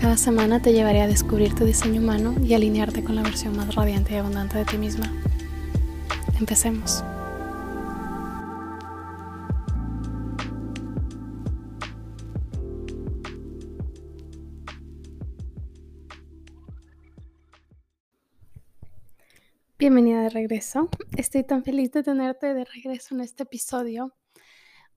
Cada semana te llevaré a descubrir tu diseño humano y alinearte con la versión más radiante y abundante de ti misma. Empecemos. Bienvenida de regreso. Estoy tan feliz de tenerte de regreso en este episodio.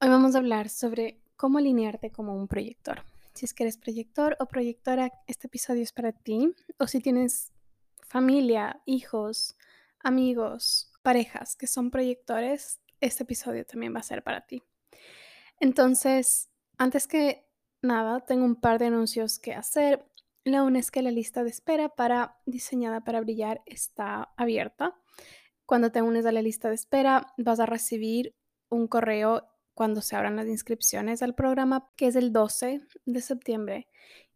Hoy vamos a hablar sobre cómo alinearte como un proyector. Si es que eres proyector o proyectora, este episodio es para ti. O si tienes familia, hijos, amigos, parejas que son proyectores, este episodio también va a ser para ti. Entonces, antes que nada, tengo un par de anuncios que hacer. La una es que la lista de espera para Diseñada para Brillar está abierta. Cuando te unes a la lista de espera, vas a recibir un correo cuando se abran las inscripciones al programa, que es el 12 de septiembre,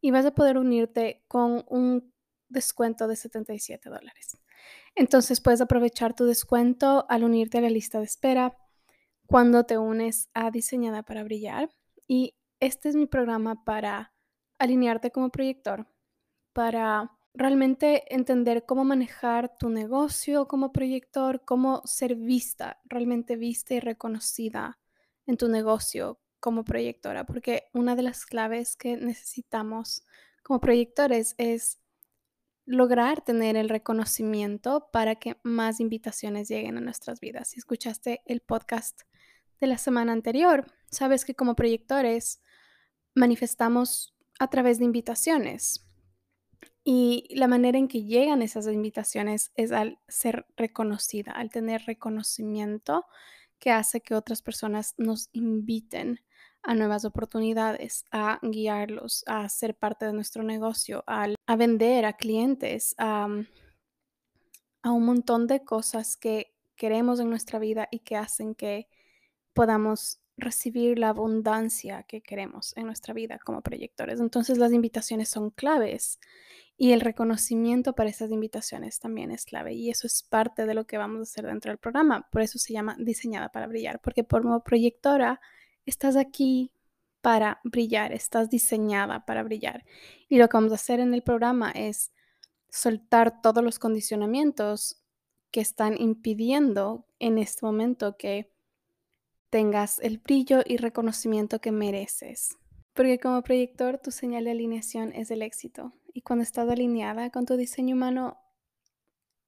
y vas a poder unirte con un descuento de 77 dólares. Entonces puedes aprovechar tu descuento al unirte a la lista de espera cuando te unes a Diseñada para Brillar. Y este es mi programa para alinearte como proyector, para realmente entender cómo manejar tu negocio como proyector, cómo ser vista, realmente vista y reconocida en tu negocio como proyectora, porque una de las claves que necesitamos como proyectores es lograr tener el reconocimiento para que más invitaciones lleguen a nuestras vidas. Si escuchaste el podcast de la semana anterior, sabes que como proyectores manifestamos a través de invitaciones. Y la manera en que llegan esas invitaciones es al ser reconocida, al tener reconocimiento que hace que otras personas nos inviten a nuevas oportunidades, a guiarlos, a ser parte de nuestro negocio, a, vender a clientes, a, a un montón de cosas que queremos en nuestra vida y que hacen que podamos recibir la abundancia que queremos en nuestra vida como proyectores. Entonces las invitaciones son claves y el reconocimiento para esas invitaciones también es clave y eso es parte de lo que vamos a hacer dentro del programa. Por eso se llama diseñada para brillar, porque como proyectora estás aquí para brillar, estás diseñada para brillar. Y lo que vamos a hacer en el programa es soltar todos los condicionamientos que están impidiendo en este momento que tengas el brillo y reconocimiento que mereces. Porque como proyector tu señal de alineación es el éxito y cuando estás alineada con tu diseño humano,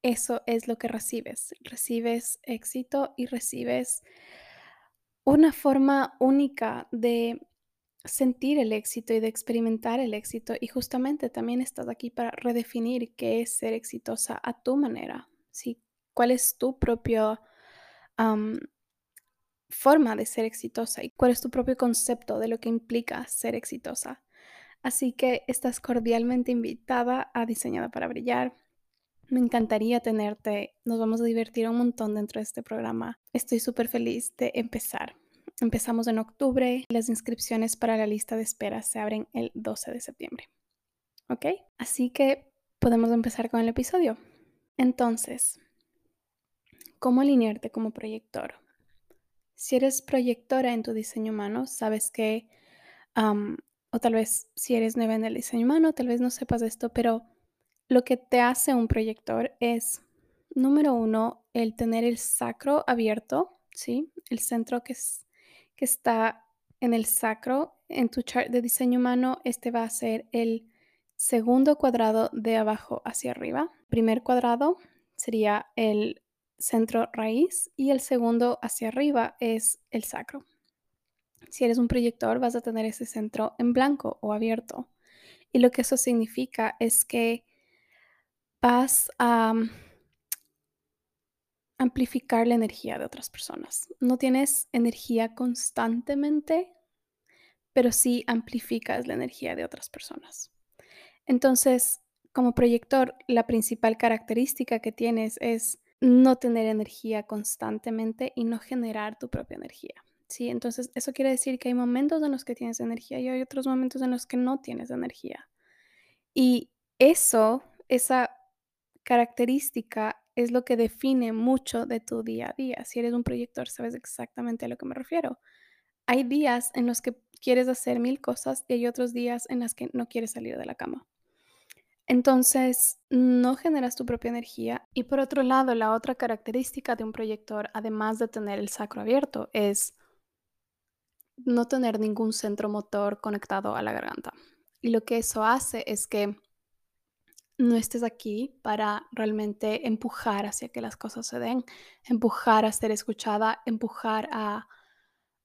eso es lo que recibes. Recibes éxito y recibes una forma única de sentir el éxito y de experimentar el éxito. Y justamente también estás aquí para redefinir qué es ser exitosa a tu manera. ¿sí? ¿Cuál es tu propia forma de ser exitosa y cuál es tu propio concepto de lo que implica ser exitosa? Así que estás cordialmente invitada a Diseñada para Brillar. Me encantaría tenerte. Nos vamos a divertir un montón dentro de este programa. Estoy súper feliz de empezar. Empezamos en octubre y las inscripciones para la lista de espera se abren el 12 de septiembre. ¿Ok? Así que podemos empezar con el episodio. Entonces, ¿cómo alinearte como proyector? Si eres proyectora en tu diseño humano, sabes que o tal vez si eres nueva en el diseño humano, tal vez no sepas esto, pero lo que te hace un proyector es, número uno, el tener el sacro abierto, ¿sí? El centro que, es, que está en el sacro. En tu chart de diseño humano, este va a ser el segundo cuadrado de abajo hacia arriba. primer cuadrado sería el centro raíz y el segundo hacia arriba es el sacro. Si eres un proyector, vas a tener ese centro en blanco o abierto. Y lo que eso significa es que vas a mm, amplificar la energía de otras personas. No tienes energía constantemente, pero sí amplificas la energía de otras personas. Entonces, como proyector, la principal característica que tienes es no tener energía constantemente y no generar tu propia energía. ¿sí? Entonces, eso quiere decir que hay momentos en los que tienes energía y hay otros momentos en los que no tienes energía. Y eso, esa característica es lo que define mucho de tu día a día. Si eres un proyector, sabes exactamente a lo que me refiero. Hay días en los que quieres hacer mil cosas y hay otros días en los que no quieres salir de la cama. Entonces, no generas tu propia energía. Y por otro lado, la otra característica de un proyector, además de tener el sacro abierto, es no tener ningún centro motor conectado a la garganta. Y lo que eso hace es que no estés aquí para realmente empujar hacia que las cosas se den, empujar a ser escuchada, empujar a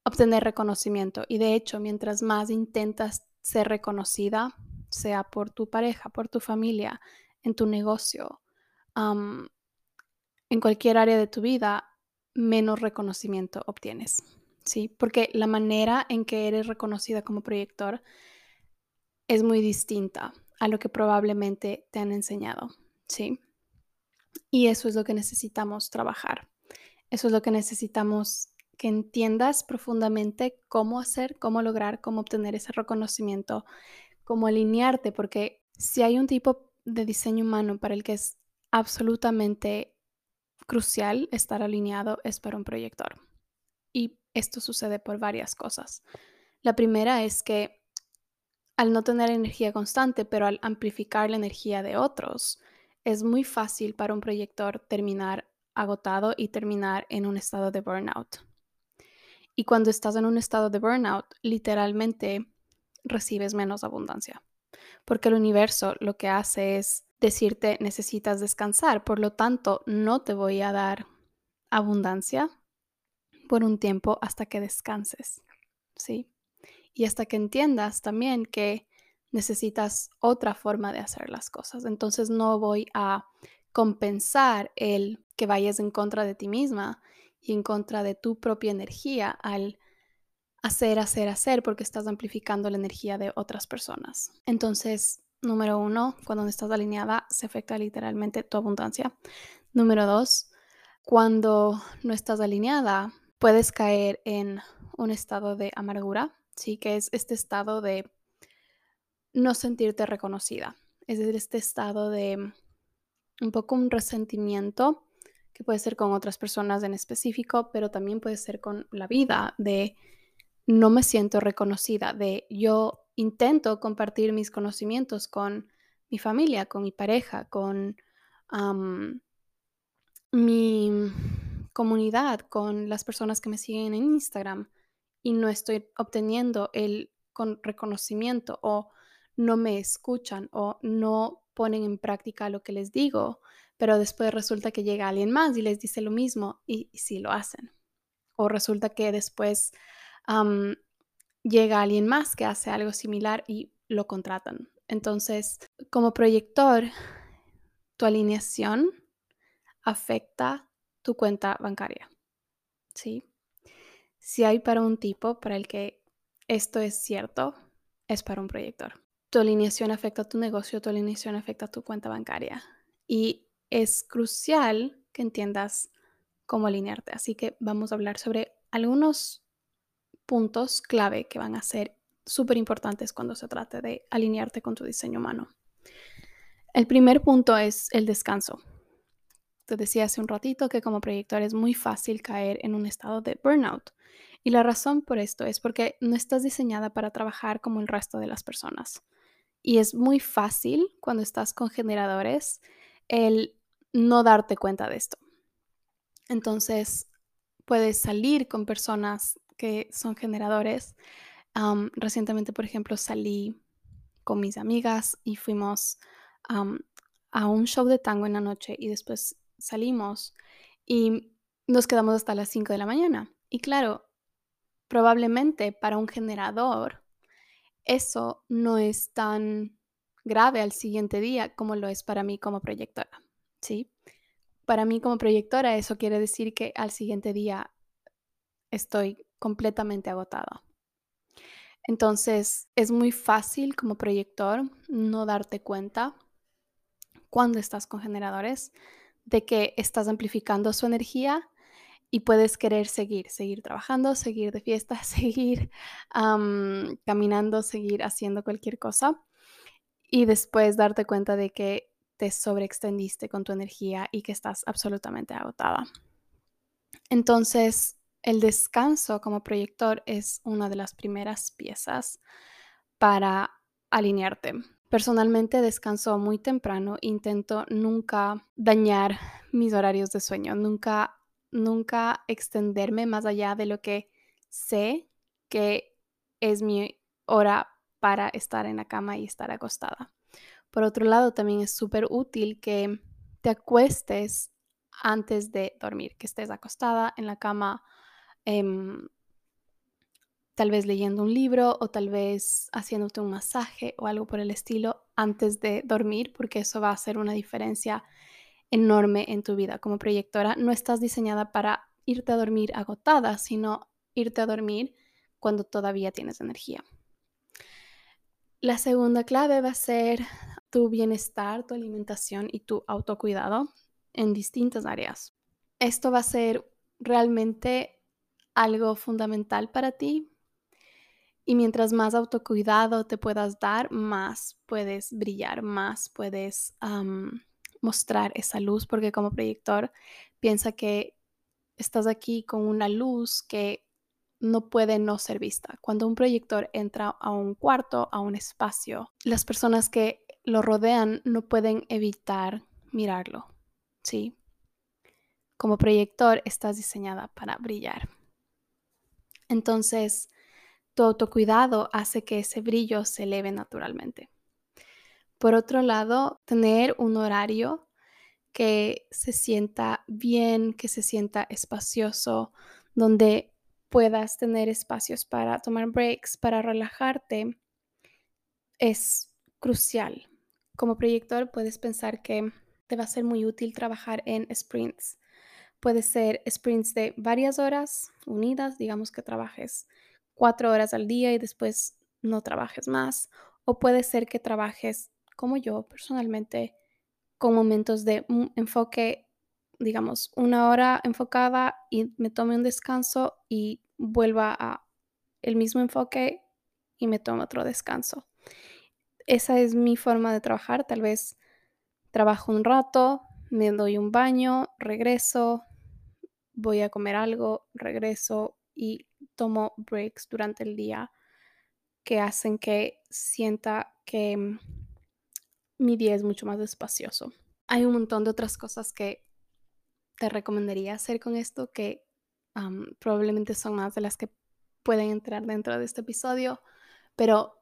obtener reconocimiento. Y de hecho, mientras más intentas ser reconocida, sea por tu pareja, por tu familia, en tu negocio, en cualquier área de tu vida, menos reconocimiento obtienes. ¿sí? Porque la manera en que eres reconocida como proyector es muy distinta a lo que probablemente te han enseñado, ¿sí? Y eso es lo que necesitamos trabajar. Eso es lo que necesitamos que entiendas profundamente cómo hacer, cómo lograr, cómo obtener ese reconocimiento, cómo alinearte, porque si hay un tipo de diseño humano para el que es absolutamente crucial estar alineado, es para un proyector. Y esto sucede por varias cosas. La primera es que al no tener energía constante, pero al amplificar la energía de otros, es muy fácil para un proyector terminar agotado y terminar en un estado de burnout. Y cuando estás en un estado de burnout, literalmente recibes menos abundancia, porque el universo lo que hace es decirte necesitas descansar, por lo tanto no te voy a dar abundancia por un tiempo hasta que descanses, ¿sí? Y hasta que entiendas también que necesitas otra forma de hacer las cosas. Entonces no voy a compensar el que vayas en contra de ti misma y en contra de tu propia energía al hacer, hacer, hacer, porque estás amplificando la energía de otras personas. Entonces, número uno, cuando no estás alineada, se afecta literalmente tu abundancia. Número dos, cuando no estás alineada, puedes caer en un estado de amargura, ¿sí? Que es este estado de no sentirte reconocida. Es decir, este estado de un poco un resentimiento que puede ser con otras personas en específico, pero también puede ser con la vida, de no me siento reconocida, de yo intento compartir mis conocimientos con mi familia, con mi pareja, con mi comunidad, con las personas que me siguen en Instagram y no estoy obteniendo el reconocimiento o no me escuchan o no ponen en práctica lo que les digo, pero después resulta que llega alguien más y les dice lo mismo y, sí lo hacen. O resulta que después llega alguien más que hace algo similar y lo contratan. Entonces, como proyector, tu alineación afecta tu cuenta bancaria. ¿Sí? Si hay para un tipo para el que esto es cierto, es para un proyector. Tu alineación afecta tu negocio, tu alineación afecta a tu cuenta bancaria. Y es crucial que entiendas cómo alinearte. Así que vamos a hablar sobre algunos puntos clave que van a ser súper importantes cuando se trate de alinearte con tu diseño humano. El primer punto es el descanso. Te decía hace un ratito que como proyector es muy fácil caer en un estado de burnout. Y la razón por esto es porque no estás diseñada para trabajar como el resto de las personas. Y es muy fácil cuando estás con generadores el no darte cuenta de esto. Entonces, puedes salir con personas que son generadores. recientemente, por ejemplo, salí con mis amigas y fuimos a un show de tango en la noche y después salimos y nos quedamos hasta las 5 de la mañana. Y claro, probablemente para un generador eso no es tan grave al siguiente día como lo es para mí como proyectora, ¿sí? Para mí como proyectora eso quiere decir que al siguiente día estoy completamente agotada. Entonces es muy fácil como proyector no darte cuenta cuando estás con generadores, de que estás amplificando su energía y puedes querer seguir, seguir trabajando, seguir de fiesta, seguir caminando, seguir haciendo cualquier cosa y después darte cuenta de que te sobreextendiste con tu energía y que estás absolutamente agotada. Entonces, el descanso como proyector es una de las primeras piezas para alinearte. Personalmente descanso muy temprano, intento nunca dañar mis horarios de sueño, nunca nunca extenderme más allá de lo que sé que es mi hora para estar en la cama y estar acostada. Por otro lado, también es súper útil que te acuestes antes de dormir, que estés acostada en la cama, em, tal vez leyendo un libro o tal vez haciéndote un masaje o algo por el estilo antes de dormir, porque eso va a hacer una diferencia enorme en tu vida como proyectora. No estás diseñada para irte a dormir agotada, sino irte a dormir cuando todavía tienes energía. La segunda clave va a ser tu bienestar, tu alimentación y tu autocuidado en distintas áreas. Esto va a ser realmente algo fundamental para ti. Y mientras más autocuidado te puedas dar, más puedes brillar, más puedes mostrar esa luz, porque como proyector piensa que estás aquí con una luz que no puede no ser vista. Cuando un proyector entra a un cuarto, a un espacio, las personas que lo rodean no pueden evitar mirarlo, ¿sí? Como proyector estás diseñada para brillar. Entonces, tu autocuidado hace que ese brillo se eleve naturalmente. Por otro lado, tener un horario que se sienta bien, que se sienta espacioso, donde puedas tener espacios para tomar breaks, para relajarte, es crucial. Como proyector puedes pensar que te va a ser muy útil trabajar en sprints. Puede ser sprints de varias horas unidas, digamos que trabajes cuatro horas al día y después no trabajes más. O puede ser que trabajes como yo personalmente, con momentos de enfoque, digamos, una hora enfocada y me tome un descanso y vuelva a el mismo enfoque y me tome otro descanso. Esa es mi forma de trabajar. Tal vez trabajo un rato, me doy un baño, regreso, voy a comer algo, regreso y tomo breaks durante el día que hacen que sienta que mm, mi día es mucho más espacioso. Hay un montón de otras cosas que te recomendaría hacer con esto que probablemente son más de las que pueden entrar dentro de este episodio, pero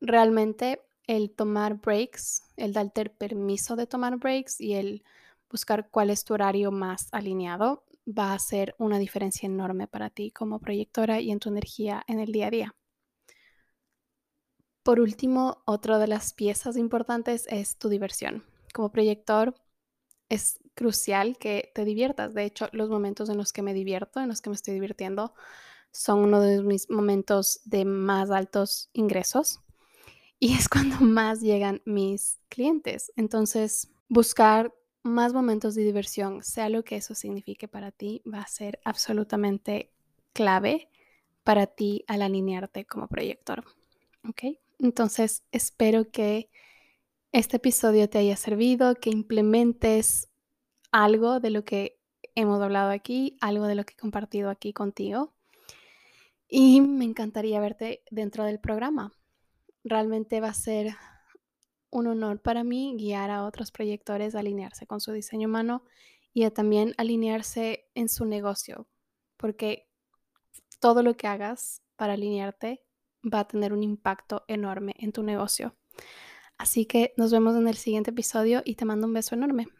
realmente el tomar breaks, el darte permiso de tomar breaks y el buscar cuál es tu horario más alineado va a hacer una diferencia enorme para ti como proyectora y en tu energía en el día a día. Por último, otra de las piezas importantes es tu diversión. Como proyector es crucial que te diviertas. De hecho, los momentos en los que me divierto, en los que me estoy divirtiendo, son uno de mis momentos de más altos ingresos y es cuando más llegan mis clientes. Entonces, buscar más momentos de diversión, sea lo que eso signifique para ti, va a ser absolutamente clave para ti al alinearte como proyector. ¿Ok? Entonces, espero que este episodio te haya servido, que implementes algo de lo que hemos hablado aquí, algo de lo que he compartido aquí contigo. Y me encantaría verte dentro del programa. Realmente va a ser un honor para mí guiar a otros proyectores a alinearse con su diseño humano y a también alinearse en su negocio, porque todo lo que hagas para alinearte va a tener un impacto enorme en tu negocio. Así que nos vemos en el siguiente episodio y te mando un beso enorme.